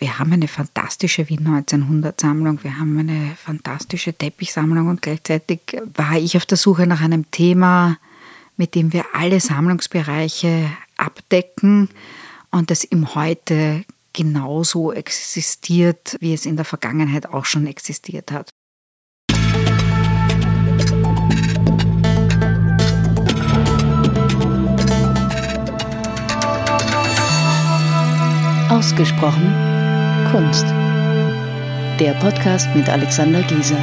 wir haben eine fantastische Wien 1900 Sammlung, wir haben eine fantastische Teppichsammlung und gleichzeitig war ich auf der Suche nach einem Thema, mit dem wir alle Sammlungsbereiche abdecken und das im Heute genauso existiert, wie es in der Vergangenheit auch schon existiert hat. Ausgesprochen Kunst. Der Podcast mit Alexander Gieser.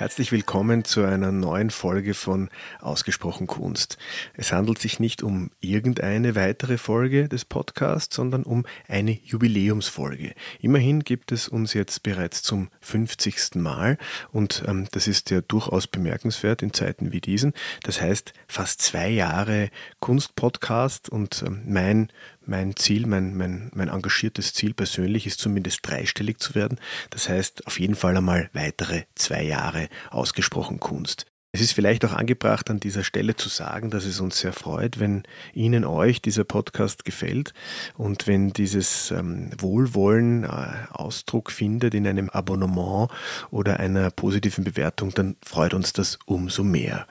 Herzlich willkommen zu einer neuen Folge von Ausgesprochen Kunst. Es handelt sich nicht um irgendeine weitere Folge des Podcasts, sondern um eine Jubiläumsfolge. Immerhin gibt es uns jetzt bereits zum 50. Mal und ähm, das ist ja durchaus bemerkenswert in Zeiten wie diesen. Das heißt, fast zwei Jahre Kunstpodcast und ähm, mein mein Ziel, mein, mein, mein engagiertes Ziel persönlich ist zumindest dreistellig zu werden. Das heißt auf jeden Fall einmal weitere zwei Jahre ausgesprochen Kunst. Es ist vielleicht auch angebracht, an dieser Stelle zu sagen, dass es uns sehr freut, wenn Ihnen, euch dieser Podcast gefällt und wenn dieses ähm, Wohlwollen äh, Ausdruck findet in einem Abonnement oder einer positiven Bewertung, dann freut uns das umso mehr.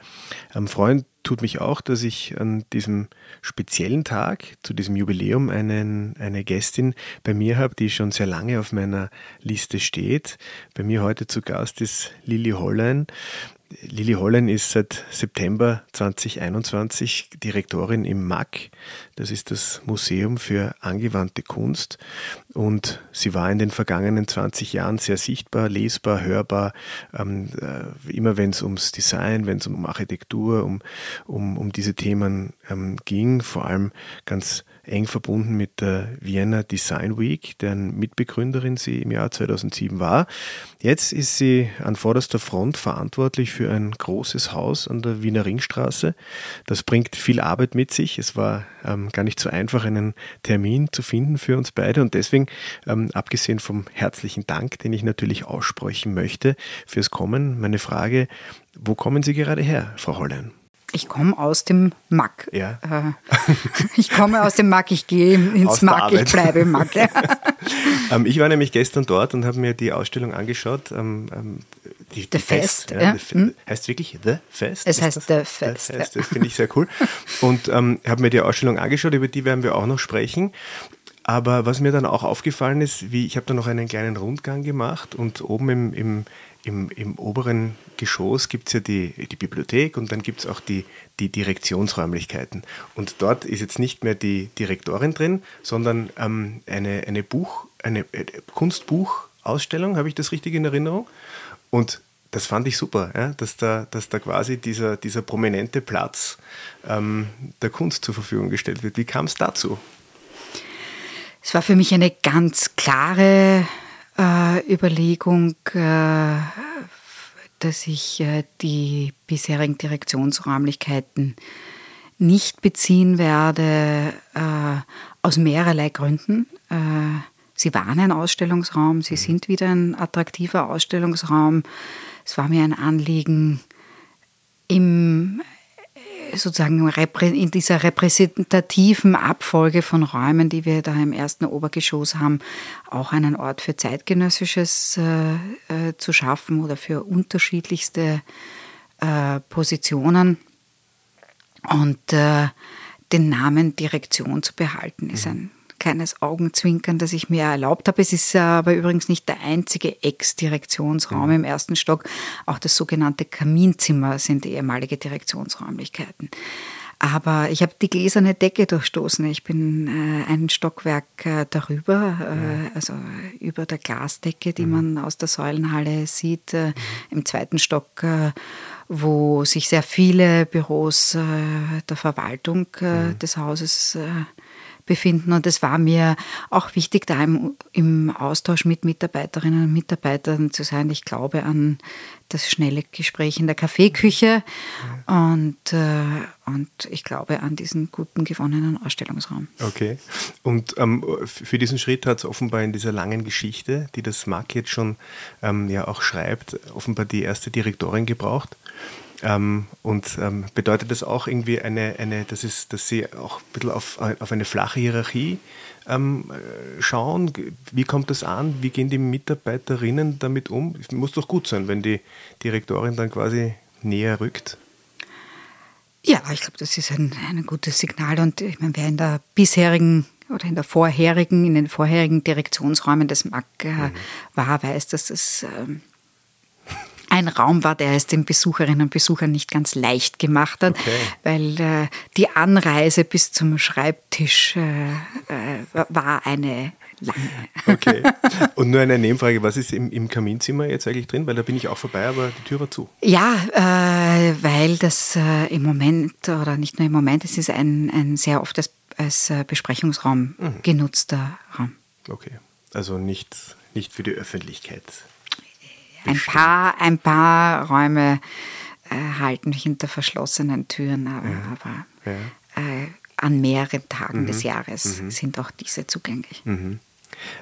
Ähm, freuen tut mich auch, dass ich an diesem speziellen Tag, zu diesem Jubiläum, einen, eine Gästin bei mir habe, die schon sehr lange auf meiner Liste steht. Bei mir heute zu Gast ist Lili Hollein. Lili Hollen ist seit September 2021 Direktorin im MAC. Das ist das Museum für angewandte Kunst. Und sie war in den vergangenen 20 Jahren sehr sichtbar, lesbar, hörbar. Ähm, äh, immer wenn es ums Design, wenn es um Architektur, um, um, um diese Themen ähm, ging, vor allem ganz eng verbunden mit der Vienna Design Week, deren Mitbegründerin sie im Jahr 2007 war. Jetzt ist sie an vorderster Front verantwortlich für ein großes Haus an der Wiener Ringstraße. Das bringt viel Arbeit mit sich. Es war ähm, gar nicht so einfach, einen Termin zu finden für uns beide und deswegen, ähm, abgesehen vom herzlichen Dank, den ich natürlich aussprechen möchte fürs Kommen, meine Frage, wo kommen Sie gerade her, Frau Hollein? Ich komme aus dem Mack. Ja. Äh, ich komme aus dem Mack, ich gehe ins Mack, ich bleibe im Mack. ähm, ich war nämlich gestern dort und habe mir die Ausstellung angeschaut. Ähm, ähm die, The Fest. ja, The hm? Heißt wirklich The Fest? Es heißt das? The Fest. The Fest. Das finde ich sehr cool. Und ähm, habe mir die Ausstellung angeschaut, über die werden wir auch noch sprechen. Aber was mir dann auch aufgefallen ist, wie ich habe da noch einen kleinen Rundgang gemacht und oben im, im im, im oberen Geschoss gibt es ja die, die Bibliothek und dann gibt es auch die, die Direktionsräumlichkeiten. Und dort ist jetzt nicht mehr die Direktorin drin, sondern ähm, eine, eine Buch, eine äh, Kunstbuchausstellung, habe ich das richtig in Erinnerung? Und das fand ich super, ja, dass, da, dass da quasi dieser, dieser prominente Platz ähm, der Kunst zur Verfügung gestellt wird. Wie kam es dazu? Es war für mich eine ganz klare äh, Überlegung, äh, dass ich äh, die bisherigen Direktionsräumlichkeiten nicht beziehen werde, äh, aus mehrerlei Gründen. Äh, sie waren ein Ausstellungsraum, sie sind wieder ein attraktiver Ausstellungsraum. Es war mir ein Anliegen, im sozusagen in dieser repräsentativen Abfolge von Räumen, die wir da im ersten Obergeschoss haben, auch einen Ort für zeitgenössisches äh, äh, zu schaffen oder für unterschiedlichste äh, Positionen. Und äh, den Namen Direktion zu behalten, ist ein kleines Augenzwinkern, das ich mir erlaubt habe. Es ist aber übrigens nicht der einzige Ex-Direktionsraum mhm. im ersten Stock. Auch das sogenannte Kaminzimmer sind ehemalige Direktionsräumlichkeiten. Aber ich habe die gläserne Decke durchstoßen. Ich bin äh, einen Stockwerk äh, darüber, äh, also über der Glasdecke, die mhm. man aus der Säulenhalle sieht, äh, mhm. im zweiten Stock, äh, wo sich sehr viele Büros äh, der Verwaltung des Hauses befinden. Und es war mir auch wichtig, da im, im Austausch mit Mitarbeiterinnen und Mitarbeitern zu sein. Ich glaube an das schnelle Gespräch in der Kaffeeküche und, äh, und ich glaube an diesen guten gewonnenen Ausstellungsraum. Okay. Und ähm, für diesen Schritt hat es offenbar in dieser langen Geschichte, die das Mark jetzt schon ähm, ja auch schreibt, offenbar die erste Direktorin gebraucht. Ähm, und ähm, bedeutet das auch irgendwie eine, eine das ist, dass Sie auch ein bisschen auf, auf eine flache Hierarchie ähm, äh, schauen? Wie kommt das an? Wie gehen die Mitarbeiterinnen damit um? Es muss doch gut sein, wenn die Direktorin dann quasi näher rückt. Ja, ich glaube, das ist ein, ein gutes Signal. Und ich meine, wer in der bisherigen oder in der vorherigen, in den vorherigen Direktionsräumen des MAG äh, mhm. war, weiß, dass das ähm, ein Raum war, der es den Besucherinnen und Besuchern nicht ganz leicht gemacht hat, okay. weil äh, die Anreise bis zum Schreibtisch äh, äh, war eine lange. Okay. Und nur eine Nebenfrage, was ist im, im, Kaminzimmer jetzt eigentlich drin? Weil da bin ich auch vorbei, aber die Tür war zu. Ja, äh, weil das äh, im Moment, oder nicht nur im Moment, es ist ein, ein sehr oft als, als äh, Besprechungsraum mhm. genutzter Raum. Okay, also nicht, nicht für die Öffentlichkeit ein paar, ein paar Räume äh, halten hinter verschlossenen Türen, aber, ja. aber ja. Äh, an mehreren Tagen mhm. des Jahres mhm. sind auch diese zugänglich. Mhm.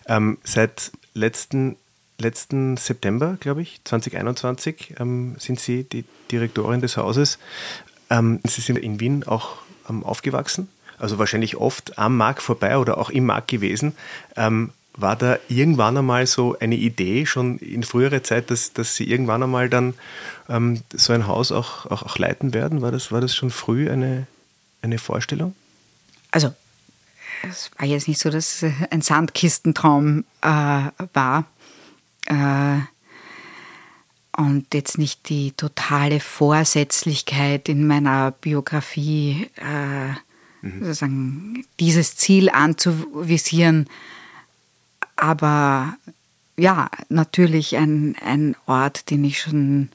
Ähm, seit letzten, letzten September, glaube ich, 2021, ähm, sind Sie die Direktorin des Hauses. Ähm, Sie sind in Wien auch ähm, aufgewachsen, also wahrscheinlich oft am Markt vorbei oder auch im Markt gewesen. Ähm, war da irgendwann einmal so eine Idee, schon in früherer Zeit, dass, dass Sie irgendwann einmal dann ähm, so ein Haus auch, auch, auch, leiten werden? War das, war das schon früh eine, eine Vorstellung? Also, es war jetzt nicht so, dass es ein Sandkistentraum äh, war. Äh, und jetzt nicht die totale Vorsätzlichkeit in meiner Biografie, äh, mhm. sozusagen dieses Ziel anzuvisieren, aber ja, natürlich ein, ein Ort, den ich schon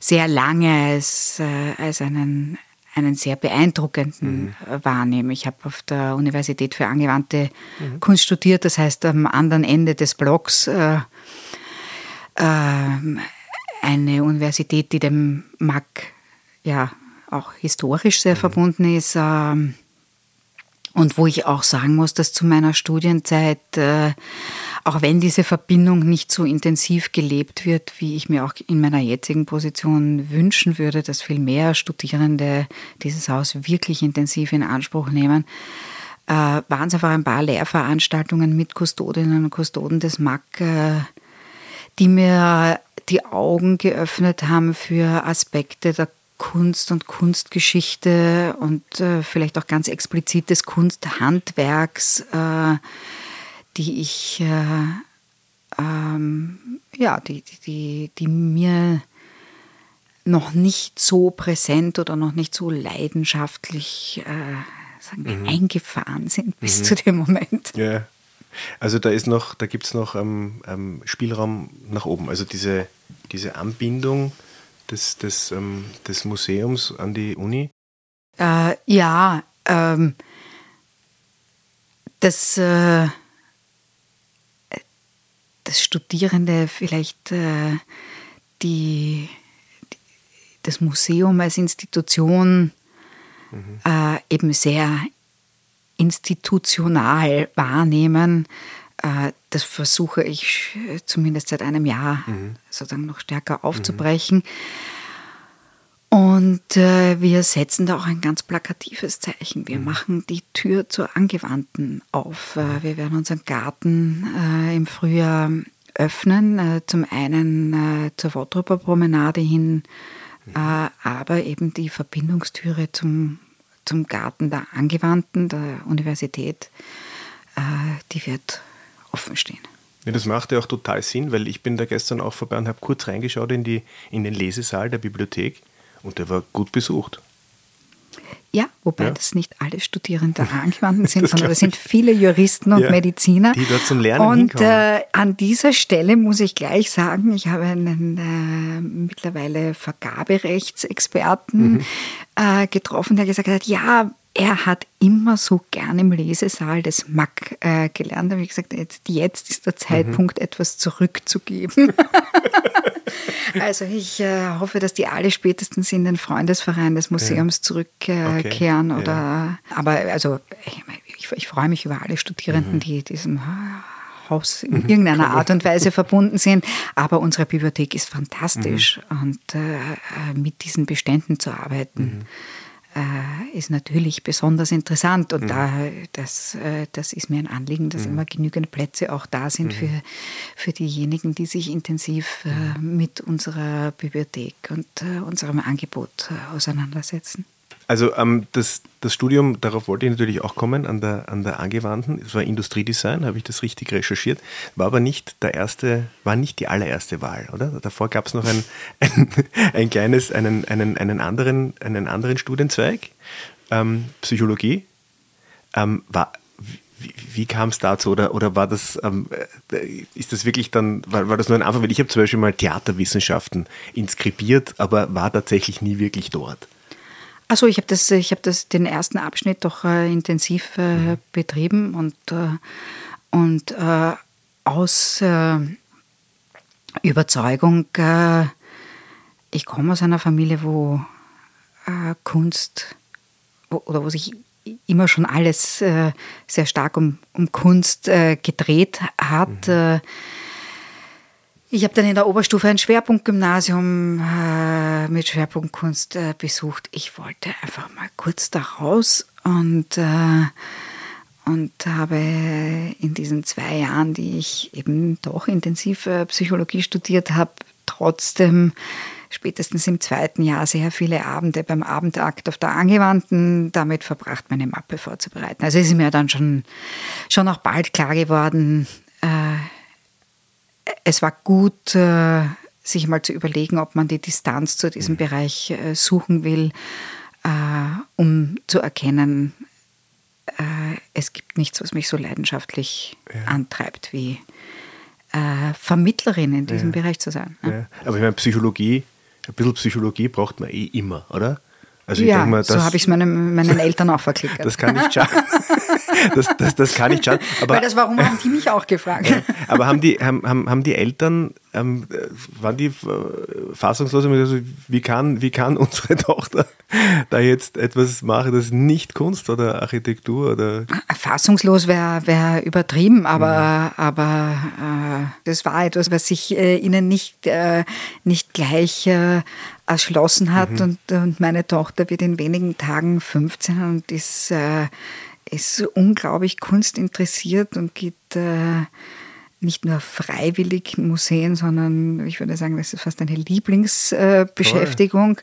sehr lange als, äh, als einen, einen sehr beeindruckenden mhm. wahrnehme. Ich habe auf der Universität für angewandte mhm. Kunst studiert, das heißt am anderen Ende des Blocks äh, äh, eine Universität, die dem MAG ja auch historisch sehr mhm. verbunden ist. Ähm, und wo ich auch sagen muss, dass zu meiner Studienzeit, äh, auch wenn diese Verbindung nicht so intensiv gelebt wird, wie ich mir auch in meiner jetzigen Position wünschen würde, dass viel mehr Studierende dieses Haus wirklich intensiv in Anspruch nehmen, äh, waren es einfach ein paar Lehrveranstaltungen mit Kustodinnen und Kustoden des MAC, äh, die mir die Augen geöffnet haben für Aspekte der Kunst und Kunstgeschichte und äh, vielleicht auch ganz explizit des Kunsthandwerks, äh, die ich, äh, ähm, ja, die, die, die mir noch nicht so präsent oder noch nicht so leidenschaftlich äh, sagen, mhm. eingefahren sind bis mhm. zu dem Moment. Ja. Also da ist noch, da gibt es noch ähm, ähm, Spielraum nach oben. Also diese, diese Anbindung des, des, ähm, des Museums an die Uni? Äh, ja, ähm, dass, äh, dass Studierende vielleicht äh, die, die, das Museum als Institution mhm. Äh, eben sehr institutional wahrnehmen, das versuche ich äh, zumindest seit einem Jahr mhm. sozusagen noch stärker aufzubrechen. Mhm. Und äh, wir setzen da auch ein ganz plakatives Zeichen. Wir mhm. machen die Tür zur Angewandten auf. Äh, mhm. wir werden unseren Garten äh, im Frühjahr öffnen. Äh, zum einen zur Wottruper Promenade hin, mhm. aber eben die Verbindungstüre zum, zum Garten der Angewandten, der Universität, die wird offen stehen. Ja, das macht ja auch total Sinn, weil ich bin da gestern auch vorbei und habe kurz reingeschaut in, die, in den Lesesaal der Bibliothek und der war gut besucht. Ja, wobei ja. das nicht alle Studierende angewandten sind, sondern das sind viele Juristen und ja, Mediziner. Die dort zum Lernen Und äh, an dieser Stelle muss ich gleich sagen, ich habe einen äh, mittlerweile Vergaberechtsexperten mhm. äh, getroffen, der gesagt hat, ja, er hat immer so gern im Lesesaal des Mack äh, gelernt. Da habe ich gesagt, jetzt, jetzt ist der Zeitpunkt, mhm. etwas zurückzugeben. also ich äh, hoffe, dass die alle spätestens in den Freundesverein des Museums ja. zurückkehren. Äh, okay. oder, ja. Aber also ich, ich, ich, freue mich über alle Studierenden, mhm. die diesem Haus in irgendeiner Art und Weise verbunden sind. Aber unsere Bibliothek ist fantastisch mhm. und äh, mit diesen Beständen zu arbeiten. Äh, ist natürlich besonders interessant und mhm. da, das, äh, das ist mir ein Anliegen, dass mhm. immer genügend Plätze auch da sind mhm. für, für diejenigen, die sich intensiv äh, mhm. mit unserer Bibliothek und unserem Angebot auseinandersetzen. Also ähm, das, das Studium, darauf wollte ich natürlich auch kommen, an der, an der angewandten, es war Industriedesign, habe ich das richtig recherchiert, war aber nicht der erste, war nicht die allererste Wahl, oder? Davor gab es noch ein, ein, ein, kleines, einen, einen, einen, anderen, einen anderen Studienzweig, ähm, Psychologie. Ähm, war, wie, wie kam es dazu? Oder, oder war das, ähm, äh, ist das wirklich dann, war, war das nur ein Anfang? Weil ich habe zum Beispiel mal Theaterwissenschaften inskribiert, aber war tatsächlich nie wirklich dort. Also ich habe das, ich habe das den ersten Abschnitt doch äh, intensiv äh, mhm. betrieben und äh, und äh, aus äh, Überzeugung. Äh, ich komme aus einer Familie, wo Kunst oder wo sich immer schon alles sehr stark um, um Kunst gedreht hat. Mhm ich habe dann in der Oberstufe ein Schwerpunktgymnasium äh, mit Schwerpunkt Kunst äh, besucht. Ich wollte einfach mal kurz da raus und, äh, und habe in diesen zwei Jahren, die ich eben doch intensiv äh, Psychologie studiert habe, trotzdem spätestens im zweiten Jahr sehr viele Abende beim Abendakt auf der Angewandten damit verbracht, meine Mappe vorzubereiten. Also ist mir dann schon, schon auch bald klar geworden, es war gut, äh, sich mal zu überlegen, ob man die Distanz zu diesem mhm. Bereich äh, suchen will, äh, um zu erkennen, es gibt nichts, was mich so leidenschaftlich ja. antreibt, wie Vermittlerin in diesem ja. Bereich zu sein. Ja. Aber ich meine, Psychologie, ein bisschen Psychologie braucht man eh immer, oder? Also ja, mal, so habe ich es meinen, meinen Eltern auch verklickert. Das kann nicht schaden. Das, das, das kann nicht schaden. Aber, Weil das, warum haben die mich auch gefragt? Ja, aber haben die, haben, haben die Eltern, ähm, waren die äh, fassungslos? Also, wie, kann, wie kann unsere Tochter da jetzt etwas machen, das nicht Kunst oder Architektur oder? Fassungslos wäre wär übertrieben, aber, ja. aber äh, das war etwas, was ich äh, ihnen nicht, äh, nicht gleich äh, erschlossen hat. Mhm. Und, und, meine Tochter wird in wenigen Tagen 15 und ist, ist unglaublich kunstinteressiert und geht äh, nicht nur freiwillig in Museen, sondern ich würde sagen, das ist fast eine Lieblingsbeschäftigung. Äh,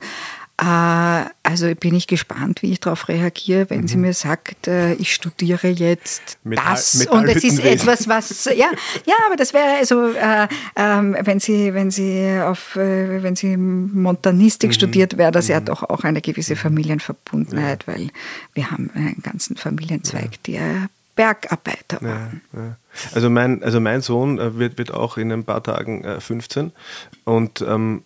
also bin ich gespannt, wie ich darauf reagiere, wenn mhm. sie mir sagt, äh, ich studiere jetzt Metall, das und es ist etwas, was ja, ja, aber das wäre also, äh, ähm, wenn sie, wenn sie auf, äh, wenn sie Montanistik mhm. studiert, wäre das mhm. ja doch auch eine gewisse mhm. Familienverbundenheit, ja. weil wir haben einen ganzen Familienzweig, ja. der Bergarbeiter waren. Ja, ja. Also mein, also mein Sohn äh, wird, wird auch in ein paar Tagen 15 und ähm,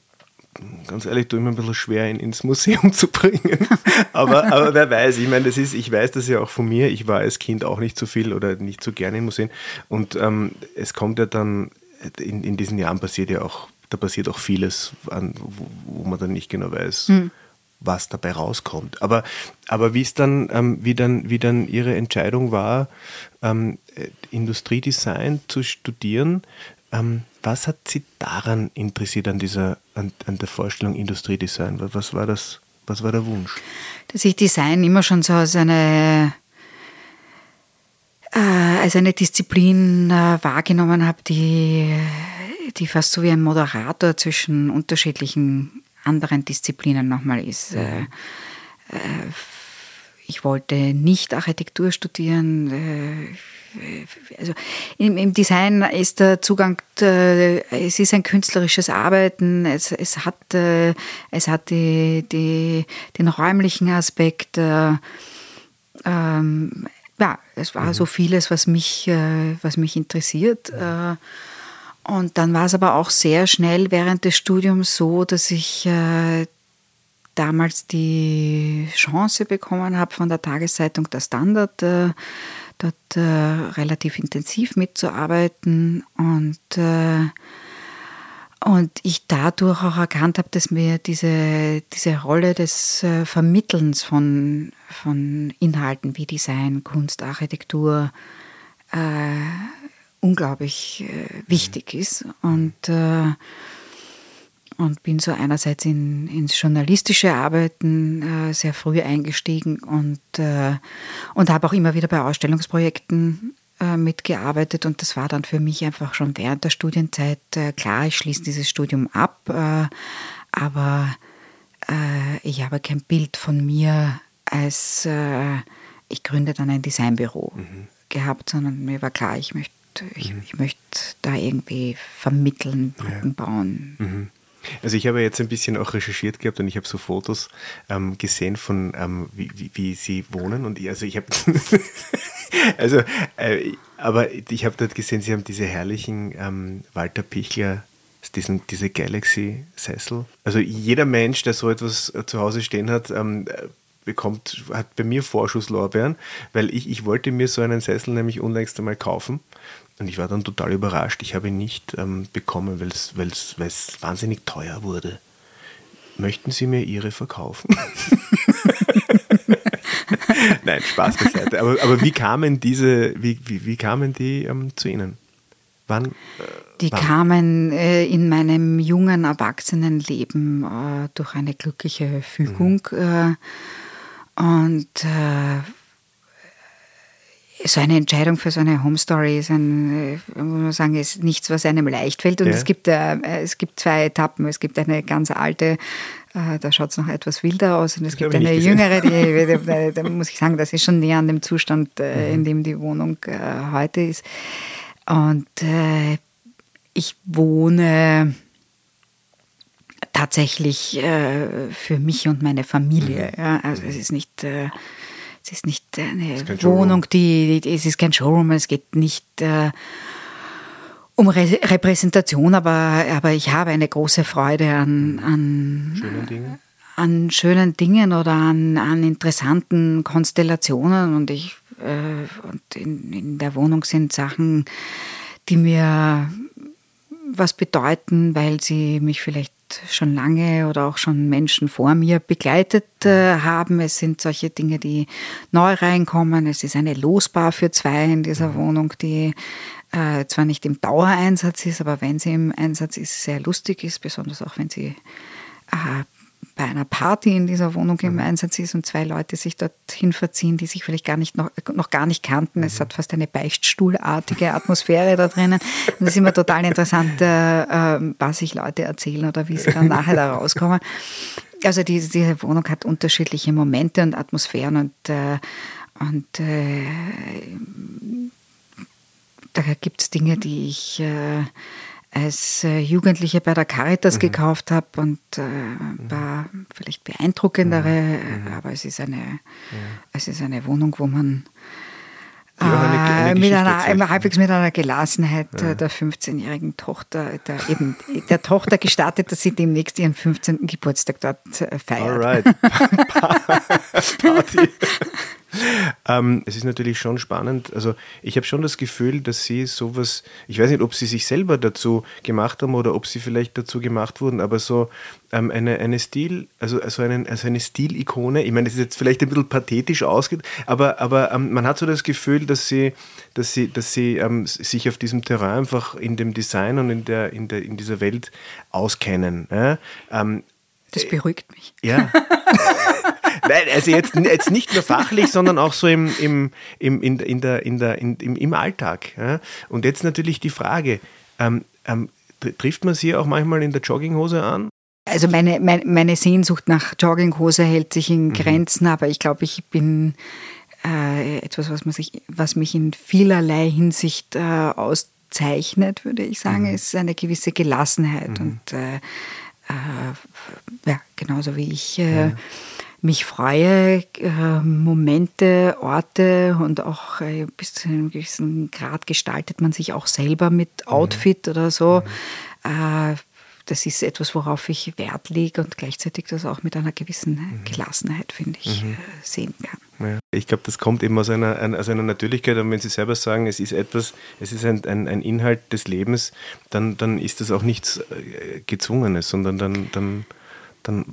ganz ehrlich, tue ich mir ein bisschen schwer, ihn ins Museum zu bringen. aber, aber wer weiß, ich meine, das ist, ich weiß das ja auch von mir. Ich war als Kind auch nicht so viel oder nicht so gerne in Museen. Und ähm, es kommt ja dann, in, in diesen Jahren passiert ja auch, da passiert auch vieles, an, wo, wo, man dann nicht genau weiß. Hm. was dabei rauskommt. Aber, aber wie es dann, ähm, wie dann, wie dann Ihre Entscheidung war, ähm, Industriedesign zu studieren, ähm, was hat Sie daran interessiert an dieser, an, an der Vorstellung Industriedesign? Was war das, was war der Wunsch? Dass ich Design immer schon so als eine äh, als eine Disziplin äh, wahrgenommen habe, die, die fast so wie ein Moderator zwischen unterschiedlichen anderen Disziplinen nochmal ist. Mhm. Äh, ich wollte nicht Architektur studieren also im, im, Design ist der Zugang, äh, es ist ein künstlerisches Arbeiten, es, es hat, äh, es hat die, die, den räumlichen Aspekt. Äh, ähm, ja, es war mhm. so vieles, was mich, äh, was mich interessiert. Äh, und dann war es aber auch sehr schnell während des Studiums so, dass ich äh, damals die Chance bekommen habe von der Tageszeitung Der Standard dort äh, relativ intensiv mitzuarbeiten und, äh, und ich dadurch auch erkannt habe, dass mir diese, diese Rolle des äh, Vermittelns von, von Inhalten wie Design, Kunst, Architektur äh, unglaublich äh, wichtig ist. Und, äh, und bin so einerseits in, ins journalistische Arbeiten äh, sehr früh eingestiegen und, äh, und habe auch immer wieder bei Ausstellungsprojekten äh, mitgearbeitet. Und das war dann für mich einfach schon während der Studienzeit äh, klar, ich schließe dieses Studium ab, aber ich habe kein Bild von mir als ich gründe dann ein Designbüro mhm. gehabt, sondern mir war klar, ich möchte ich, mhm. ich möchte da irgendwie vermitteln, Brücken ja. bauen. Mhm. Also ich habe jetzt ein bisschen auch recherchiert gehabt und ich habe so Fotos ähm, gesehen von ähm, wie, wie, wie, sie wohnen und ich, also ich habe also äh, aber ich habe dort gesehen, sie haben diese herrlichen ähm, Walter Pichler diesen, diese Galaxy-Sessel. Also jeder Mensch, der so etwas äh, zu Hause stehen hat, ähm, bekommt, hat bei mir Vorschusslorbeeren, weil ich, ich wollte mir so einen Sessel nämlich unlängst einmal kaufen und ich war dann total überrascht. Ich habe ihn nicht ähm, bekommen, weil es wahnsinnig teuer wurde. Möchten Sie mir Ihre verkaufen? Nein, Spaß beiseite. Aber, aber wie kamen diese, wie, wie, wie kamen die ähm, zu Ihnen? Wann? Äh, die wann? kamen äh, in meinem jungen Erwachsenenleben äh, durch eine glückliche Fügung. Mhm. Äh, und äh, so eine Entscheidung für so eine Home Story ist ein, äh, muss man sagen, ist nichts, was einem leicht fällt. Und ja. es, gibt, äh, es gibt zwei Etappen. Es gibt eine ganz alte, äh, da schaut es noch etwas wilder aus. Und es gibt eine jüngere, die, da muss ich sagen, das ist schon näher an dem Zustand, äh, mhm. in dem die Wohnung äh, heute ist. Und äh, ich wohne tatsächlich für mich und meine Familie. Mhm. Ja, also es ist nicht es ist nicht eine ist Wohnung, die, die, es ist kein Showroom, es geht nicht äh, um Re Repräsentation, aber, aber ich habe eine große Freude an, an schönen Dingen, an schönen Dingen oder an, an interessanten Konstellationen und ich äh, und in, in der Wohnung sind Sachen, die mir was bedeuten, weil sie mich vielleicht schon lange oder auch schon Menschen vor mir begleitet äh, haben. Es sind solche Dinge, die neu reinkommen. Es ist eine Losbar für zwei in dieser mhm. Wohnung, die äh, zwar nicht im Dauereinsatz ist, aber wenn sie im Einsatz ist, sehr lustig ist, besonders auch wenn sie äh, bei einer Party in dieser Wohnung im mhm. Einsatz ist und zwei Leute sich dorthin verziehen, die sich vielleicht gar nicht noch, noch gar nicht kannten. Mhm. Es hat fast eine Beichtstuhlartige Atmosphäre da drinnen. Und es ist immer total interessant, äh, äh, was sich Leute erzählen oder wie sie dann nachher da rauskommen. Also diese, diese Wohnung hat unterschiedliche Momente und Atmosphären und, äh, und äh, da gibt es Dinge, die ich äh, als äh, Jugendliche bei der Caritas mhm. gekauft habe und äh, war vielleicht beeindruckendere, mhm. mhm. aber es ist eine, ja. es ist eine Wohnung, wo man äh, eine, mit einer, halbwegs mit einer Gelassenheit ja. Äh, der 15-jährigen Tochter, der, eben der Tochter gestartet, dass sie demnächst ihren 15. Geburtstag dort äh, feiert. Alright. Party. ähm, es ist natürlich schon spannend. Also ich habe schon das Gefühl, dass Sie sowas, ich weiß nicht, ob Sie sich selber dazu gemacht haben oder ob Sie vielleicht dazu gemacht wurden, aber so ähm, eine, eine Stil, also, also, einen, also eine Stilikone, ich meine, das ist jetzt vielleicht ein bisschen pathetisch ausgeht, aber, aber ähm, man hat so das Gefühl, dass Sie, dass Sie, dass Sie ähm, sich auf diesem Terrain einfach in dem Design und in, der, in, der, in dieser Welt auskennen. Ja? Ähm, das beruhigt mich. Ja. Nein, also jetzt, jetzt nicht nur fachlich, sondern auch so im, im, im, in, in der, in der, in, im, im Alltag. Ja? Und jetzt natürlich die Frage, ähm, ähm, trifft man sie auch manchmal in der Jogginghose an? Also meine, meine, meine Sehnsucht nach Jogginghose hält sich in mhm. Grenzen, mhm. aber ich glaube, ich bin äh, etwas, was, man sich, was mich in vielerlei Hinsicht äh, auszeichnet, würde ich sagen, mhm. ist eine gewisse Gelassenheit. Mhm. Und äh, äh, ja, genauso wie ich äh, ja. Mich freue, äh, Momente, Orte und auch äh, bis zu einem gewissen Grad gestaltet man sich auch selber mit Outfit mhm. oder so. Mhm das ist etwas, worauf ich Wert lege und gleichzeitig das auch mit einer gewissen mhm. Gelassenheit, finde ich, mhm. Äh, sehen kann. Ja, ich glaube, das kommt eben aus einer, aus einer Natürlichkeit und wenn Sie selber sagen, es ist etwas, es ist ein, ein, ein Inhalt des Lebens, dann, dann ist das auch nichts äh, Gezwungenes, sondern dann, dann dann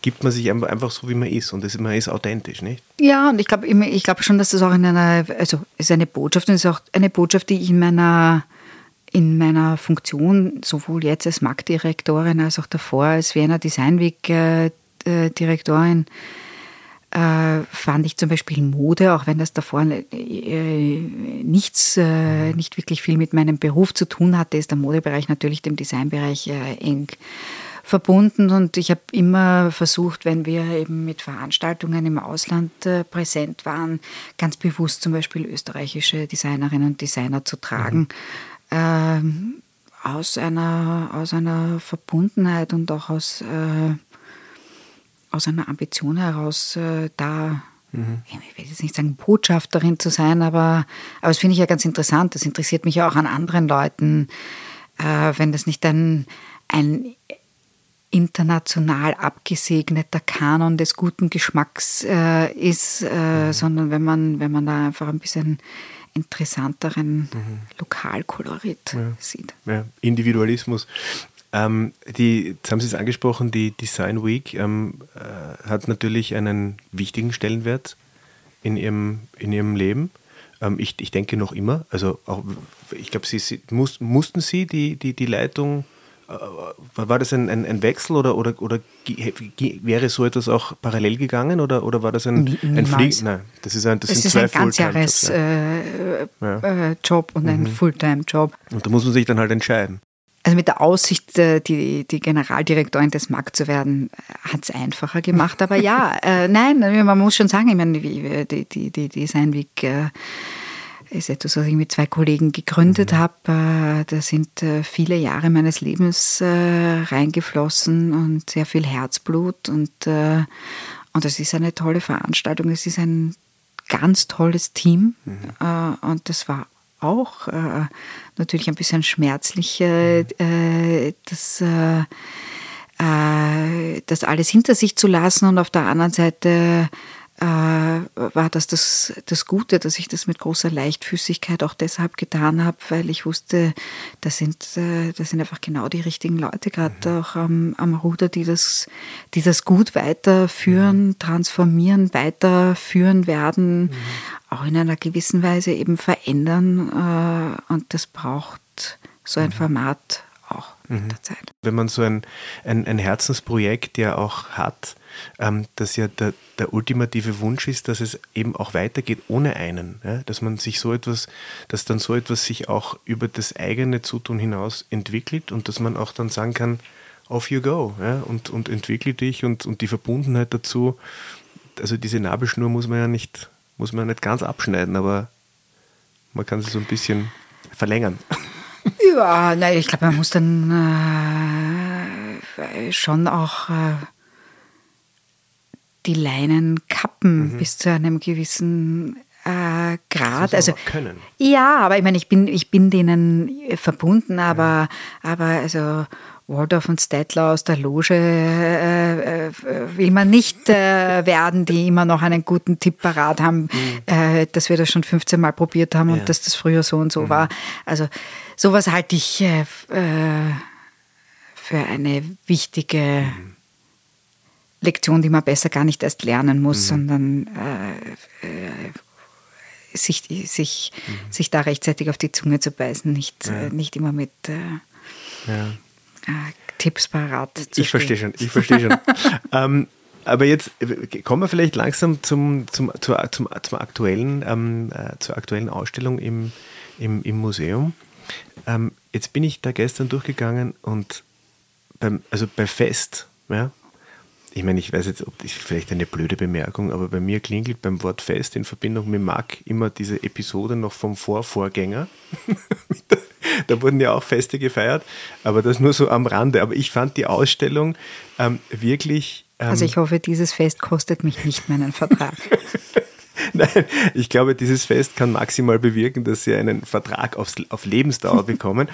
gibt man sich einfach so, wie man ist und das, man ist authentisch, nicht? Ja, und ich glaube ich glaub schon, dass das auch in einer, also ist eine Botschaft und ist auch eine Botschaft, die ich in meiner, in meiner Funktion, sowohl jetzt als Marktdirektorin als auch davor als Wiener Design Week äh, fand ich zum Beispiel Mode, auch wenn das davor äh, nichts, äh, nicht wirklich viel mit meinem Beruf zu tun hatte, ist der Modebereich natürlich dem Designbereich eng verbunden und ich habe immer versucht, wenn wir eben mit Veranstaltungen im Ausland äh, präsent waren, ganz bewusst zum Beispiel österreichische Designerinnen und Designer zu tragen. Mhm. Äh, aus, einer, aus einer Verbundenheit und auch aus, äh, aus einer Ambition heraus, äh, da Mhm. Ich will jetzt nicht sagen, Botschafterin zu sein, aber, aber das finde ich ja ganz interessant. Das interessiert mich ja auch an anderen Leuten, äh, wenn das nicht ein, ein international abgesegneter Kanon des guten Geschmacks äh, ist, äh, mhm. sondern wenn man, wenn man da einfach ein bisschen interessanteren mhm. Lokalkolorit ja. sieht. Ja. Individualismus. Ähm, die, jetzt haben Sie es angesprochen, die Design Week ähm, äh, hat natürlich einen wichtigen Stellenwert in Ihrem, in ihrem Leben. Ähm, ich, ich denke noch immer. Also auch, ich glaube, Sie, Sie muss, mussten Sie die, die, die Leitung war das ein, ein, ein, Wechsel oder, oder, oder wäre so etwas auch parallel gegangen oder, oder war das ein, ein Flieg? Nein, das ist ein, das, das ist ein Ganzjahresjob äh, ja. äh, und ein mhm. Fulltime-Job. Und da muss man sich dann halt entscheiden. Also mit der Aussicht, äh, die, die Generaldirektorin des MAG zu werden, hat es einfacher gemacht. Aber ja, äh, nein, man muss schon sagen, ich meine, die, die, die Design Week äh, ist etwas, was ich mit zwei Kollegen gegründet mhm. habe. Äh, da sind äh, viele Jahre meines Lebens äh, reingeflossen und sehr viel Herzblut. Und, und es ist eine tolle Veranstaltung. Es ist ein ganz tolles Team. Mhm. Und das war auch natürlich ein bisschen schmerzlich, mhm. das, das alles hinter sich zu lassen und auf der anderen Seite war das, das das Gute, dass ich das mit großer Leichtfüßigkeit auch deshalb getan habe, weil ich wusste, das sind, äh, das sind einfach genau die richtigen Leute, gerade mhm. auch am, am Ruder, die das, die das gut weiterführen, mhm. transformieren, weiterführen werden, mhm. auch in einer gewissen Weise eben verändern. Äh, und das braucht so ein mhm. Format auch mit mhm. der Zeit. Wenn man so ein, ein, ein Herzensprojekt ja auch hat, ähm, dass ja der, der ultimative Wunsch ist, dass es eben auch weitergeht ohne einen. Ja? Dass man sich so etwas, dass dann so etwas sich auch über das eigene Zutun hinaus entwickelt und dass man auch dann sagen kann, off you go ja? und, und entwickle dich und, und die Verbundenheit dazu. Also diese Nabelschnur muss man ja nicht, muss man nicht ganz abschneiden, aber man kann sie so ein bisschen verlängern. Ja, nein, ich glaube, man muss dann äh, schon auch äh, die Leinen kappen mhm. bis zu einem gewissen äh, Grad. also können. Ja, aber ich meine, ich bin, ich bin denen verbunden, aber, ja. aber also Waldorf und Stettler aus der Loge äh, äh, will man nicht äh, werden, die immer noch einen guten Tipp parat haben, mhm. dass wir das schon 15 Mal probiert haben ja. und dass das früher so und so mhm. war. Also sowas halte ich äh, für eine wichtige mhm. Lektion, die man besser gar nicht erst lernen muss, mhm. sondern äh, äh, sich, sich, mhm. sich da rechtzeitig auf die Zunge zu beißen, nicht, ja. äh, nicht immer mit äh, ja. Äh, Tipps parat zu Ich verstehe schon, ich verstehe schon. ähm, aber jetzt äh, kommen wir vielleicht langsam zum, zum, zur, zum, zum aktuellen, ähm, zur aktuellen Ausstellung im, im, im Museum. Ähm, jetzt bin ich da gestern durchgegangen und beim, also bei Fest, ja, ich meine, ich weiß jetzt, ob das vielleicht eine blöde Bemerkung, aber bei mir klingelt beim Wort Fest in Verbindung mit Mark immer diese Episode noch vom Vorvorgänger. da wurden ja auch Feste gefeiert, aber das nur so am Rande. Aber ich fand die Ausstellung ähm, wirklich. Ähm, also ich hoffe, dieses Fest kostet mich nicht meinen Vertrag. Nein, ich glaube, dieses Fest kann maximal bewirken, dass sie einen Vertrag aufs, auf Lebensdauer bekommen,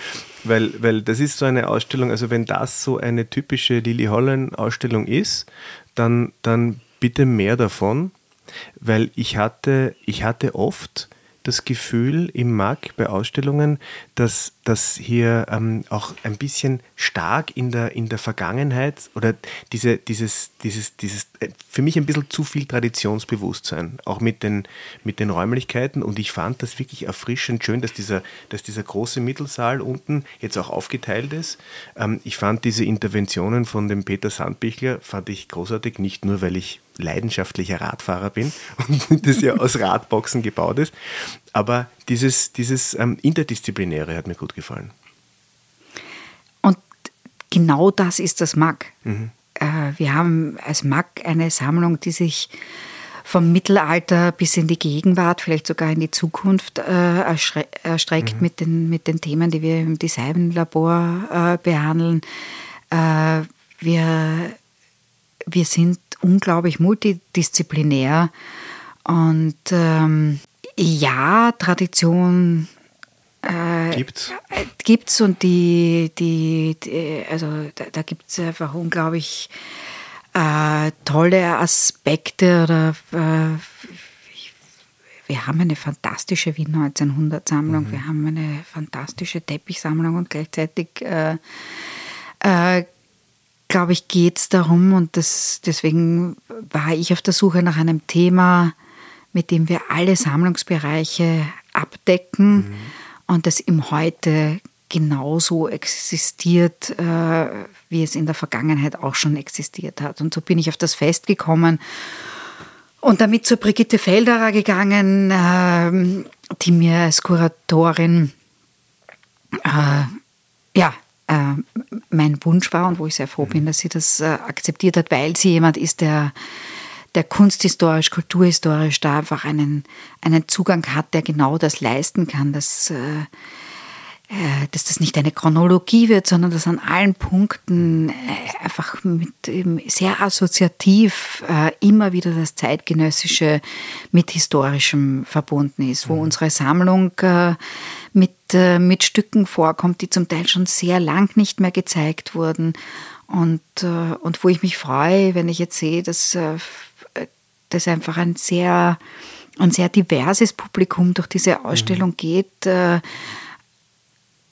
weil, weil das ist so eine Ausstellung, also wenn das so eine typische Lily Holland Ausstellung ist, dann, dann bitte mehr davon, weil ich hatte, ich hatte oft das Gefühl im MAG bei Ausstellungen, dass das hier ähm, auch ein bisschen stark in der, in der Vergangenheit oder diese, dieses, dieses, dieses, äh, für mich ein bisschen zu viel Traditionsbewusstsein, auch mit den, mit den Räumlichkeiten. Und ich fand das wirklich erfrischend schön, dass dieser, dass dieser große Mittelsaal unten jetzt auch aufgeteilt ist. Ähm, ich fand diese Interventionen von dem Peter Sandbichler, fand ich großartig, nicht nur, weil ich leidenschaftlicher Radfahrer bin und das ja aus Radboxen gebaut ist. Aber dieses, dieses ähm, Interdisziplinäre hat mir gut gefallen. Und genau das ist das MAG. Mhm. Äh, wir haben als MAG eine Sammlung, die sich vom Mittelalter bis in die Gegenwart, vielleicht sogar in die Zukunft äh, erstreckt mhm. mit, den, mit den Themen, die wir im Designlabor äh, behandeln. Äh, wir, wir sind unglaublich multidisziplinär. Und ähm, ja, Tradition äh, gibt's. Äh, gibt's und die, die, die also da, da gibt es einfach unglaublich äh, tolle Aspekte oder äh, wir haben eine fantastische Wien 1900 Sammlung, mhm. wir haben eine fantastische Teppichsammlung und gleichzeitig äh, äh, glaube ich, geht es darum, und das, deswegen war ich auf der Suche nach einem Thema, mit dem wir alle Sammlungsbereiche abdecken mhm. und das im Heute genauso existiert, äh, wie es in der Vergangenheit auch schon existiert hat. Und so bin ich auf das Fest gekommen und damit zur Brigitte Felderer gegangen, äh, die mir als Kuratorin äh, ja, mein Wunsch war und wo ich sehr froh bin, dass sie das äh, akzeptiert hat, weil sie jemand ist, der, der kunsthistorisch, kulturhistorisch da einfach einen, einen Zugang hat, der genau das leisten kann, dass, äh, äh dass das nicht eine Chronologie wird, sondern dass an allen Punkten äh, einfach mit sehr assoziativ äh, immer wieder das Zeitgenössische mit Historischem verbunden ist, wo mhm. unsere Sammlung mit, äh, mit Stücken vorkommt, die zum Teil schon sehr lang nicht mehr gezeigt wurden. Und, äh, und wo ich mich freue, wenn ich jetzt sehe, dass äh, das einfach ein sehr, ein sehr diverses Publikum durch diese Ausstellung mhm. geht, äh,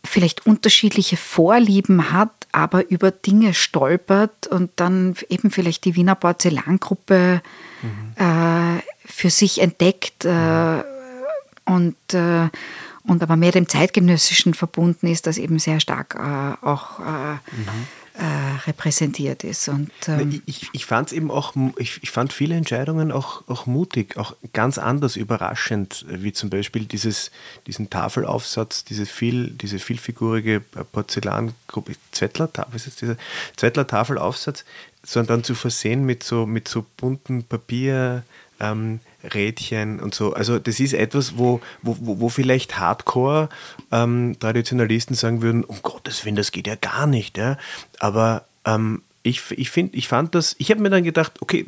vielleicht unterschiedliche Vorlieben hat, aber über Dinge stolpert und dann eben vielleicht die Wiener Porzellangruppe mhm. äh, für sich entdeckt äh, und und aber mehr dem Zeitgenössischen verbunden ist, das eben sehr stark äh, auch äh, mhm. Äh, repräsentiert ist. Und, ähm, ich, ich fand es eben auch, ich, ich fand viele Entscheidungen auch, auch mutig, auch ganz anders überraschend, wie zum Beispiel dieses, diesen Tafelaufsatz, diese, viel, diese vielfigurige Porzellangruppe, Zwettler, was ist dieser Zwettler Tafelaufsatz, sondern dann zu versehen mit so, mit so bunten Papier. Ähm, Rädchen und so. Also das ist etwas, wo, wo, wo vielleicht Hardcore-Traditionalisten ähm, sagen würden, um Gottes Willen, das geht ja gar nicht. Ja? Aber ähm, ich, ich, find, ich fand das, ich habe mir dann gedacht, okay,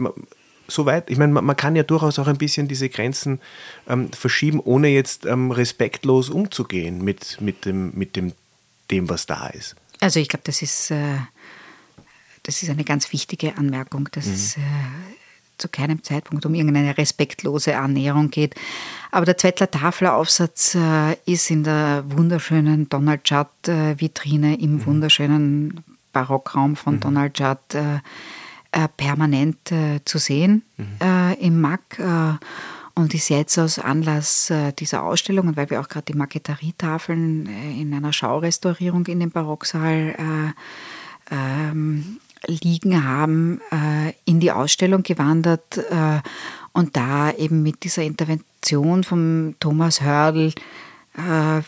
soweit, ich meine, man, man, kann ja durchaus auch ein bisschen diese Grenzen ähm, verschieben, ohne jetzt ähm, respektlos umzugehen mit, mit, dem, mit dem, dem, was da ist. Also ich glaube, das ist... Äh das ist eine ganz wichtige Anmerkung. Das mhm. äh, zu keinem Zeitpunkt um irgendeine respektlose Annäherung geht. Aber der Zwettler Tafelaufsatz äh, ist in der wunderschönen Donald Judd-Vitrine im mhm. wunderschönen Barockraum von mhm. Donald Judd äh, äh, permanent äh, zu sehen mhm. Äh, im MAC äh, und ist jetzt aus Anlass dieser Ausstellung und weil wir auch gerade die Marqueterietafeln in einer Schaurestaurierung in dem Barocksaal ähm, liegen haben, äh, in die Ausstellung gewandert äh, und da eben mit dieser Intervention von Thomas Hördl äh,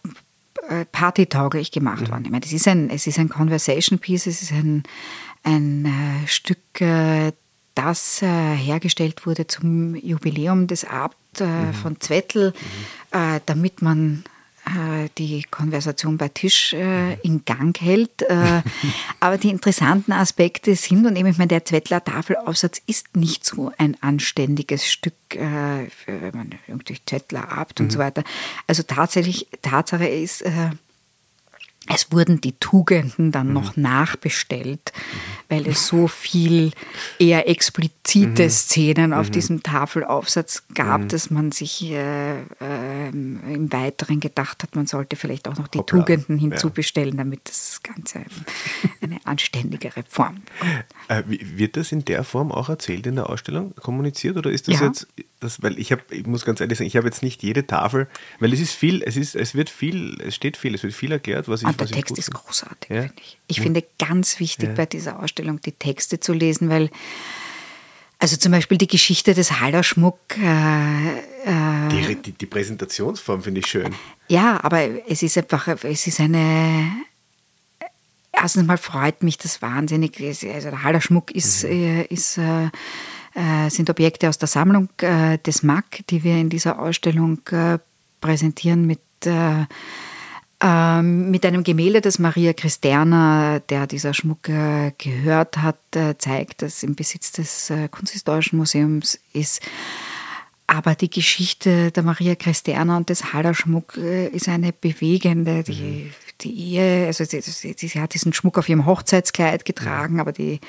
partytauglich gemacht mhm. worden. Ich meine, es ist ein, es ist ein Conversation Piece, es ist ein, ein Stück, das hergestellt wurde zum Jubiläum des Abt mhm. von Zwettl, mhm. damit man die Konversation bei Tisch äh, in Gang hält. Äh, aber die interessanten Aspekte sind, und eben, ich meine, der Zwettler Tafelaufsatz ist nicht so ein anständiges Stück, äh, wenn man irgendwie Zwettler abt mhm. und so weiter. Also tatsächlich, Tatsache ist, äh, es wurden die Tugenden dann mhm. noch nachbestellt, mhm. weil es so viel eher explizite mhm. Szenen auf mhm. diesem Tafelaufsatz gab, mhm. dass man sich äh, äh, ähm, im Weiteren gedacht hat, man sollte vielleicht auch noch die Hoppla. Tugenden hinzubestellen, damit das Ganze eine anständigere Form. Äh, wird das in der Form auch erzählt in der Ausstellung, kommuniziert oder ist das Ja. jetzt, das, weil ich habe, ich muss ganz ehrlich sagen, ich habe jetzt nicht jede Tafel, weil es ist viel, es ist, es wird viel, es steht viel, es wird viel erklärt, was ich, Und der was Text ist großartig, Ja? finde ich. Ich finde ganz wichtig bei dieser Ausstellung die Texte zu lesen, weil also zum Beispiel die Geschichte des Hallerschmuck, äh, äh, Die, die, die Präsentationsform finde ich schön. ja, aber es ist einfach, es ist eine. Erstens mal freut mich das wahnsinnig. Also der Hallerschmuck ist, äh, ist, äh, äh, sind Objekte aus der Sammlung äh, des MAC, die wir in dieser Ausstellung präsentieren mit, mit einem Gemälde, das Maria Christerna, der dieser Schmuck gehört hat, äh, zeigt, das im Besitz des äh, Kunsthistorischen Museums ist. Aber die Geschichte der Maria Christiana und des Hallerschmuck äh, ist eine bewegende. Die, die Ehe, also sie, sie, hat diesen Schmuck auf ihrem Hochzeitskleid getragen, aber die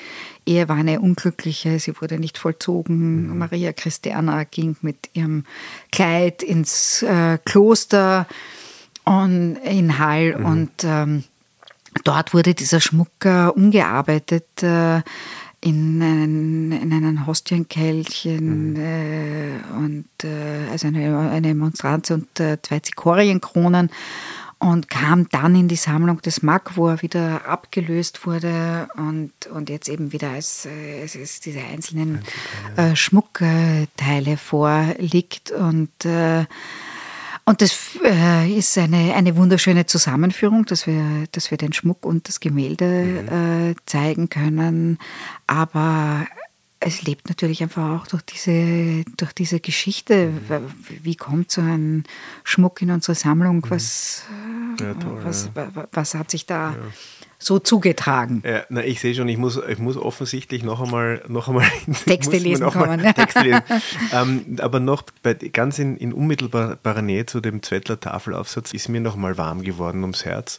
Ehe war eine unglückliche. Sie wurde nicht vollzogen. Maria Christiana ging mit ihrem Kleid ins äh, Kloster und in Hall und ähm, dort wurde dieser Schmuck äh, umgearbeitet äh, in einen, in einen Hostienkelchen äh, und äh, also eine, eine Monstranz und äh, zwei Zikorienkronen und kam dann in die Sammlung des Mack, wo er wieder abgelöst wurde und, und jetzt eben wieder als, äh, es ist diese einzelnen äh, Schmuckteile vorliegt und äh, und das äh, ist eine, eine wunderschöne Zusammenführung, dass wir, dass wir den Schmuck und das Gemälde äh, zeigen können. Aber es lebt natürlich einfach auch durch diese, durch diese Geschichte. Wie kommt so ein Schmuck in unsere Sammlung? Was, äh, Ja, toll, was, wa- was hat sich da so zugetragen? Ja, na, ich sehe schon, ich muss, ich muss offensichtlich noch einmal, noch einmal Texte lesen kommen. Texte lesen. ähm, aber noch bei, ganz in, in unmittelbarer Nähe zu dem Zwettler Tafelaufsatz ist mir noch mal warm geworden ums Herz,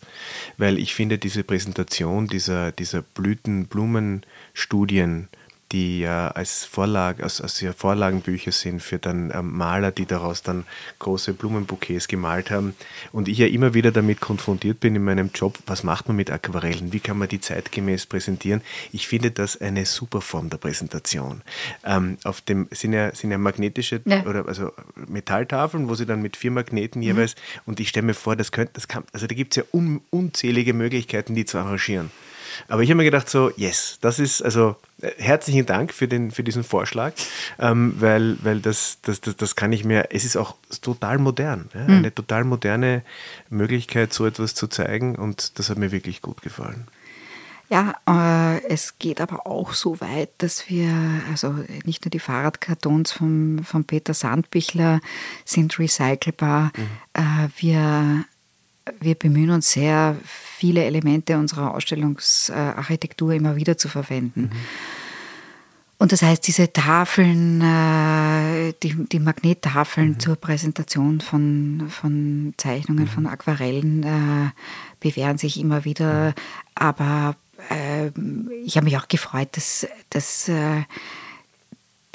weil ich finde diese Präsentation dieser, dieser Blüten-Blumen-Studien, die ja als Vorlage, als, als ja Vorlagenbücher sind für dann ähm, Maler, die daraus dann große Blumenbouquets gemalt haben. Und ich ja immer wieder damit konfrontiert bin in meinem Job, was macht man mit Aquarellen? Wie kann man die zeitgemäß präsentieren? Ich finde das eine super Form der Präsentation. Ähm, auf dem sind ja, sind ja magnetische Ja. oder also Metalltafeln, wo sie dann mit vier Magneten jeweils, und ich stelle mir vor, das könnte, das kann, also da gibt es ja un, unzählige Möglichkeiten, die zu arrangieren. Aber ich habe mir gedacht, so, yes, das ist, also herzlichen Dank für, den, für diesen Vorschlag, ähm, weil, weil das, das, das, das kann ich mir, es ist auch total modern, ja? eine total moderne Möglichkeit, so etwas zu zeigen und das hat mir wirklich gut gefallen. Ja, äh, es geht aber auch so weit, dass wir, also nicht nur die Fahrradkartons von, von Peter Sandbichler sind recycelbar. Äh, wir, wir bemühen uns sehr, viele Elemente unserer Ausstellungsarchitektur immer wieder zu verwenden. Und das heißt, diese Tafeln, äh, die, die Magnettafeln zur Präsentation von, von Zeichnungen, von Aquarellen äh, bewähren sich immer wieder. Aber äh, ich habe mich auch gefreut, dass, dass äh,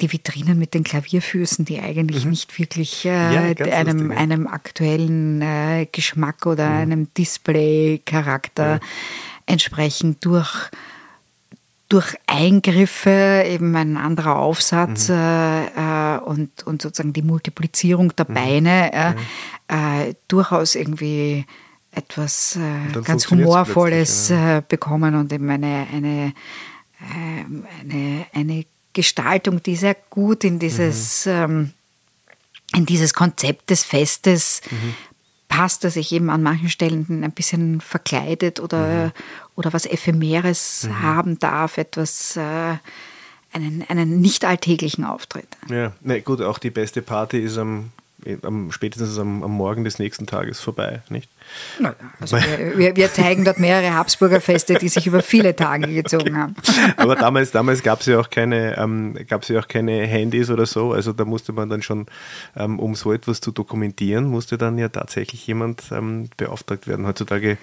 die Vitrinen mit den Klavierfüßen, die eigentlich nicht wirklich Ja, äh, ganz einem, ja. einem aktuellen äh, Geschmack oder einem Display-Charakter entsprechen, durch durch Eingriffe, eben ein anderer Aufsatz äh, äh, und, und sozusagen die Multiplizierung der Beine äh, äh, durchaus irgendwie etwas ganz Humorvolles äh, bekommen und eben eine, eine, ähm, eine, eine Gestaltung, die sehr gut in dieses, ähm, in dieses Konzept des Festes passt, dass sich eben an manchen Stellen ein bisschen verkleidet oder, oder was Ephemeres haben darf, etwas, äh, einen, einen nicht alltäglichen Auftritt. Ja, na gut, auch die beste Party ist am, am spätestens am, am Morgen des nächsten Tages vorbei, nicht? Also wir, wir, zeigen dort mehrere Habsburger Feste, die sich über viele Tage gezogen haben. Aber damals, damals gab es ja auch keine, ähm, gab's ja auch keine Handys oder so. Also da musste man dann schon, ähm, um so etwas zu dokumentieren, musste dann ja tatsächlich jemand ähm, beauftragt werden. Heutzutage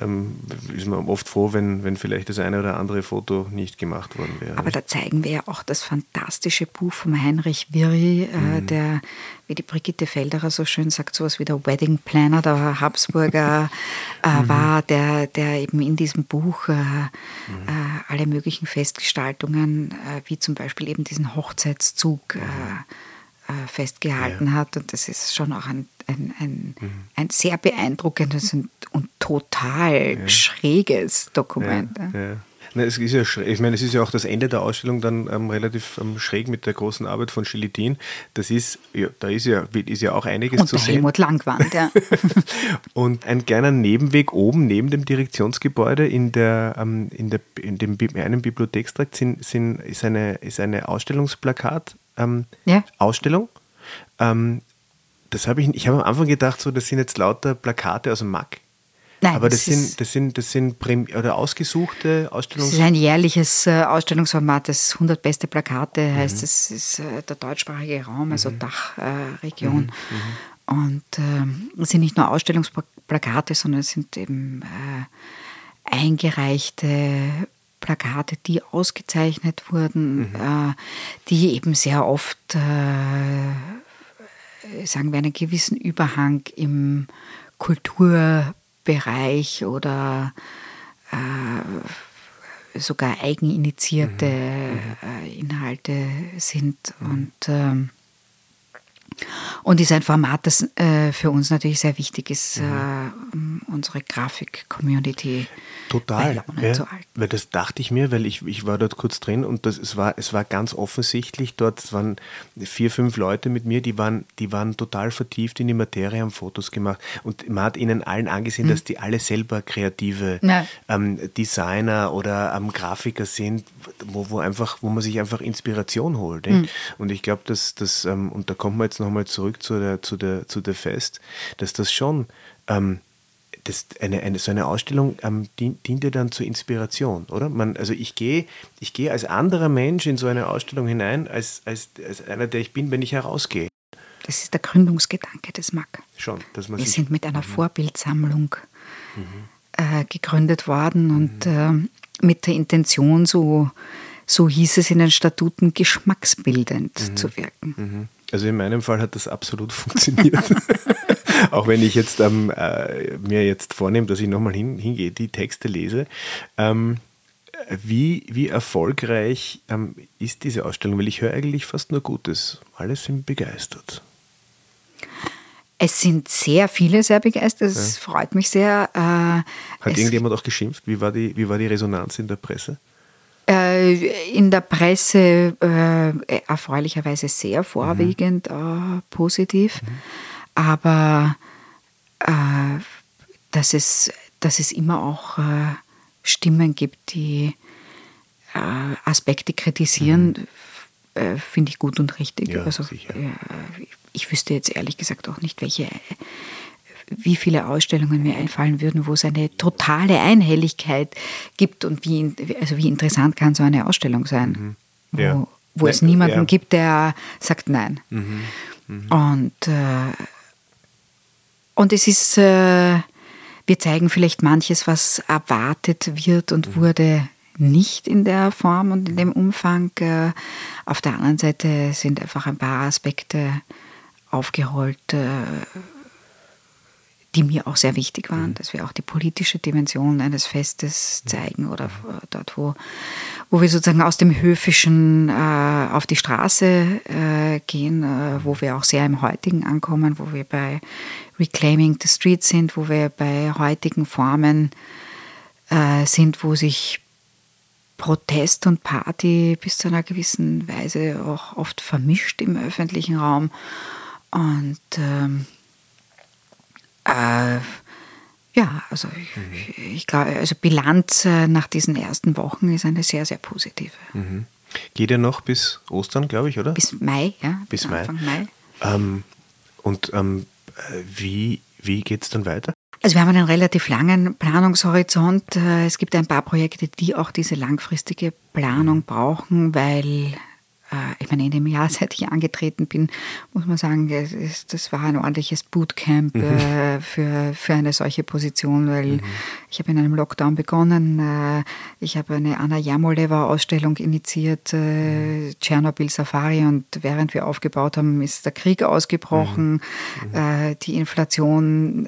ähm, ist man oft froh, wenn, wenn vielleicht das eine oder andere Foto nicht gemacht worden wäre. Aber da zeigen wir ja auch das fantastische Buch von Heinrich Wirri, äh, der wie die Brigitte Felderer so schön sagt, sowas wie der Wedding Planner der Habsburger äh, mhm. war, der, der eben in diesem Buch äh, mhm. äh, alle möglichen Festgestaltungen, äh, wie zum Beispiel eben diesen Hochzeitszug, äh, äh, festgehalten ja. hat. Und das ist schon auch ein, ein, ein, mhm. ein sehr beeindruckendes und, und total ja. schräges Dokument. Ja. Na, es ist ja ich meine, es ist ja auch das Ende der Ausstellung dann ähm, relativ ähm, schräg mit der großen Arbeit von Schilitin. Das ist, ja, da ist ja, ist ja auch einiges und zu sehen. Helmut Langwand, ja. und ein kleiner Nebenweg oben neben dem Direktionsgebäude in, der, ähm, in, der, in dem einen Bibliothekstrakt sind, sind, ist, eine, ist eine Ausstellungsplakat. Ähm, ja. Ausstellung. Ähm, das habe ich, ich habe am Anfang gedacht, so, das sind jetzt lauter Plakate aus dem Mack. Nein, aber das, das sind, das sind, das sind Prim oder ausgesuchte Ausstellungs... Das ist ein jährliches äh, Ausstellungsformat, das 100 beste Plakate mhm. heißt, es ist äh, der deutschsprachige Raum, also mhm. Dachregion. Äh, mhm. Und ähm, es sind nicht nur Ausstellungsplakate, sondern es sind eben äh, eingereichte Plakate, die ausgezeichnet wurden, mhm. die eben sehr oft, sagen wir, einen gewissen Überhang im Kultur Bereich oder äh, sogar eigeninitiierte mhm. äh, Inhalte sind. Mhm. Und ähm, und ist ein Format, das äh, für uns natürlich sehr wichtig ist, mhm. äh, unsere Grafik-Community Total, ja, weil das dachte ich mir, weil ich, ich war dort kurz drin und das, es, war, es war ganz offensichtlich dort, es waren vier, fünf Leute mit mir, die waren, die waren total vertieft in die Materie, haben Fotos gemacht und man hat ihnen allen angesehen, mhm. dass die alle selber kreative ähm, Designer oder ähm, Grafiker sind, wo, wo, einfach, wo man sich einfach Inspiration holt. Mhm. Und ich glaube, dass das, ähm, und da kommt man jetzt nochmal zurück zu der, zu der, zu der Fest, dass das schon ähm, das, eine, eine, so eine Ausstellung ähm, dient, dient ja dann zur Inspiration, oder? Man, also ich gehe ich geh als anderer Mensch in so eine Ausstellung hinein, als, als, als einer, der ich bin, wenn ich herausgehe. Das ist der Gründungsgedanke des MAC. Schon, dass man Wir sind mit einer mhm. Vorbildsammlung mhm. äh, gegründet worden mhm. und äh, mit der Intention, so, so hieß es in den Statuten, geschmacksbildend mhm. zu wirken. Also in meinem Fall hat das absolut funktioniert. Auch wenn ich jetzt ähm, äh, mir jetzt vornehme, dass ich nochmal hin, hingehe, die Texte lese. Ähm, wie, wie erfolgreich ähm, ist diese Ausstellung? Weil ich höre eigentlich fast nur Gutes. Alle sind begeistert. Es sind sehr viele sehr begeistert, das ja. freut mich sehr. Äh, Hat irgendjemand auch geschimpft? Wie war, die, wie war die Resonanz in der Presse? Äh, in der Presse äh, erfreulicherweise sehr vorwiegend mhm. äh, positiv. Mhm aber äh, dass, es, dass es immer auch äh, Stimmen gibt, die äh, Aspekte kritisieren, mhm. Finde ich gut und richtig. Ja, also, ich wüsste jetzt ehrlich gesagt auch nicht, welche wie viele Ausstellungen mir einfallen würden, wo es eine totale Einhelligkeit gibt und wie, also wie interessant kann so eine Ausstellung sein, mhm. ja. wo, wo es niemanden ja. gibt, der sagt Nein. Mhm. Mhm. Und äh, und es ist, äh, wir zeigen vielleicht manches, was erwartet wird und mhm. wurde nicht in der Form und in dem Umfang. Äh, auf der anderen Seite sind einfach ein paar Aspekte aufgerollt, äh, die mir auch sehr wichtig waren, mhm. dass wir auch die politische Dimension eines Festes zeigen oder dort, wo, wo wir sozusagen aus dem Höfischen äh, auf die Straße äh, gehen, äh, wo wir auch sehr im Heutigen ankommen, wo wir bei Reclaiming the Street sind, wo wir bei heutigen Formen äh, sind, wo sich Protest und Party bis zu einer gewissen Weise auch oft vermischt im öffentlichen Raum. Und ähm, äh, ja, also ich, mhm. ich glaube, also Bilanz äh, nach diesen ersten Wochen ist eine sehr, sehr positive. Mhm. Geht ja noch bis Ostern, glaube ich, oder? Bis Mai, ja. Bis Mai. Anfang Mai. Ähm, und ähm, wie, wie geht es dann weiter? Also wir haben einen relativ langen Planungshorizont. Äh, es gibt ein paar Projekte, die auch diese langfristige Planung brauchen, weil äh, ich meine, in dem Jahr, seit ich angetreten bin, muss man sagen, das war ein ordentliches Bootcamp mhm. äh, für, für eine solche Position, weil mhm. ich habe in einem Lockdown begonnen. Äh, ich habe eine Anna Jamoleva-Ausstellung initiiert, äh, Tschernobyl Safari, und während wir aufgebaut haben, ist der Krieg ausgebrochen. Mhm. mhm. die Inflation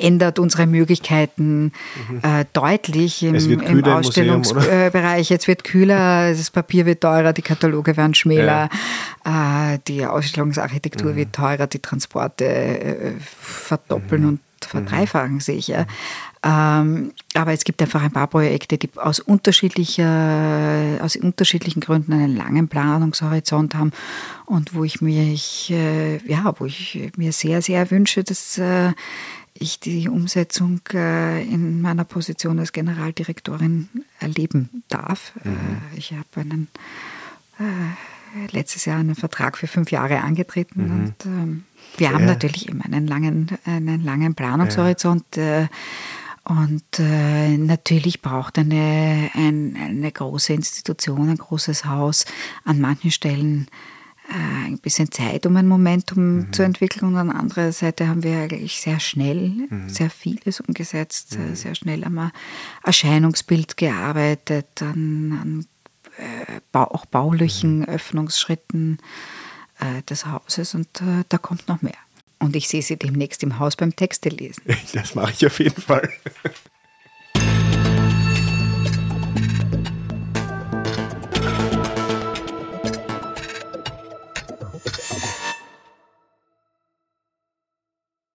ändert unsere Möglichkeiten mhm. äh, deutlich im, im Ausstellungsbereich. Jetzt wird kühler, das Papier wird teurer, die Kataloge werden schmäler, ja. äh, die Ausstellungsarchitektur mhm. wird teurer, die Transporte äh, verdoppeln mhm. und verdreifachen sich. Ja. Ähm, aber es gibt einfach ein paar Projekte, die aus, unterschiedlicher, aus unterschiedlichen Gründen einen langen Planungshorizont haben und wo ich mir, ich, äh, ja, wo ich mir sehr, sehr wünsche, dass äh, ich die Umsetzung äh, in meiner Position als Generaldirektorin erleben darf. Mhm. Ich habe einen letztes Jahr einen Vertrag für fünf Jahre angetreten mhm. und ähm, wir haben ja. natürlich immer einen langen, einen langen Planungshorizont. Ja. Äh, und äh, natürlich braucht eine, ein, eine große Institution, ein großes Haus an manchen Stellen äh, ein bisschen Zeit, um ein Momentum mhm. zu entwickeln. Und an anderer Seite haben wir eigentlich sehr schnell mhm. sehr vieles umgesetzt, mhm. sehr schnell am Erscheinungsbild gearbeitet, an, an äh, auch baulichen mhm. Öffnungsschritten äh, des Hauses. Und äh, da kommt noch mehr. Und ich sehe sie demnächst im Haus beim Texte lesen. Das mache ich auf jeden Fall.